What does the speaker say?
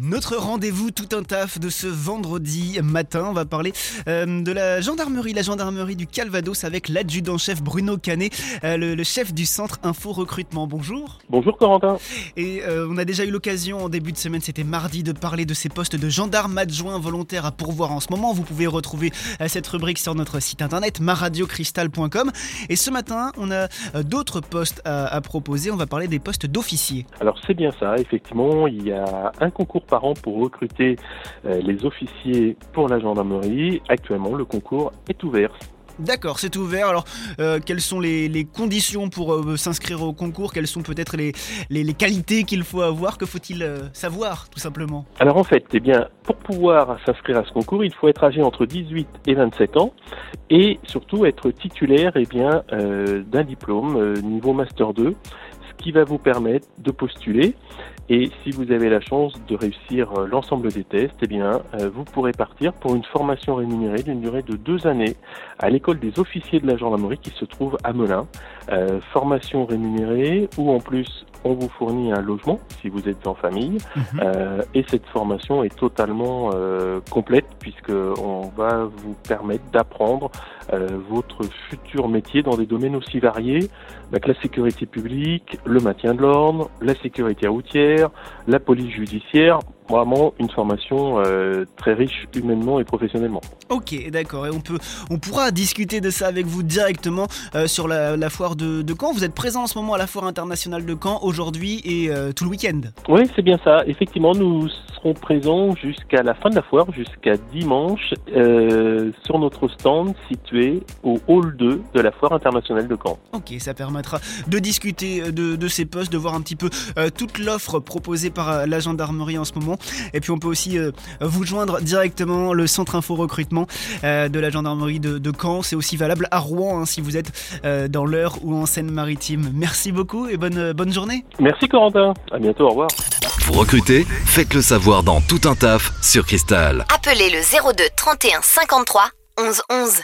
Notre rendez-vous tout un taf de ce vendredi matin, on va parler euh, de la gendarmerie, la gendarmerie du Calvados avec l'adjudant-chef Bruno Canet, euh, le, le chef du centre Info Recrutement. Bonjour. Bonjour Corentin. Et euh, on a déjà eu l'occasion en début de semaine, c'était mardi, de parler de ces postes de gendarmes adjoints volontaires à pourvoir en ce moment. Vous pouvez retrouver cette rubrique sur notre site internet maradiocristal.com. Et ce matin, on a d'autres postes à, à proposer. On va parler des postes d'officiers. Alors c'est bien ça, effectivement, il y a un concours par an pour recruter euh, les officiers pour la gendarmerie. Actuellement, le concours est ouvert. D'accord, c'est ouvert. Alors, euh, quelles sont les, les conditions pour euh, s'inscrire au concours? Quelles sont peut-être les, les, les qualités qu'il faut avoir? Que faut-il euh, savoir, tout simplement? Alors en fait, eh bien, pour pouvoir s'inscrire à ce concours, il faut être âgé entre 18 et 27 ans et surtout être titulaire eh bien, d'un diplôme niveau Master 2, ce qui va vous permettre de postuler. Et si vous avez la chance de réussir euh, l'ensemble des tests, eh bien, euh, vous pourrez partir pour une formation rémunérée d'une durée de deux années à l'école des officiers de la gendarmerie qui se trouve à Melun. Euh, formation rémunérée où en plus on vous fournit un logement si vous êtes en famille. Euh, et cette formation est totalement euh, complète puisque on va vous permettre d'apprendre euh, votre futur métier dans des domaines aussi variés bah, que la sécurité publique, le maintien de l'ordre, la sécurité routière, la police judiciaire. Vraiment une formation euh, très riche humainement et professionnellement. Ok, d'accord. Et on peut, on pourra discuter de ça avec vous directement euh, sur la, la foire de, de Caen. Vous êtes présent en ce moment à la foire internationale de Caen aujourd'hui et euh, tout le week-end. Oui, c'est bien ça. Effectivement, nous serons présents jusqu'à la fin de la foire, jusqu'à dimanche, sur notre stand situé au hall 2 de la foire internationale de Caen. Ok, ça permettra de discuter de, de ces postes, de voir un petit peu toute l'offre proposée par la gendarmerie en ce moment. Et puis on peut aussi euh, vous joindre directement le centre info recrutement euh, de la gendarmerie de, de Caen. C'est aussi valable à Rouen hein, si vous êtes euh, dans l'heure ou en Seine-Maritime. Merci beaucoup et bonne, bonne journée. Merci Corentin. À bientôt. Au revoir. Vous recrutez Faites le savoir dans Tout un taf sur Cristal. Appelez le 02 31 53 11 11.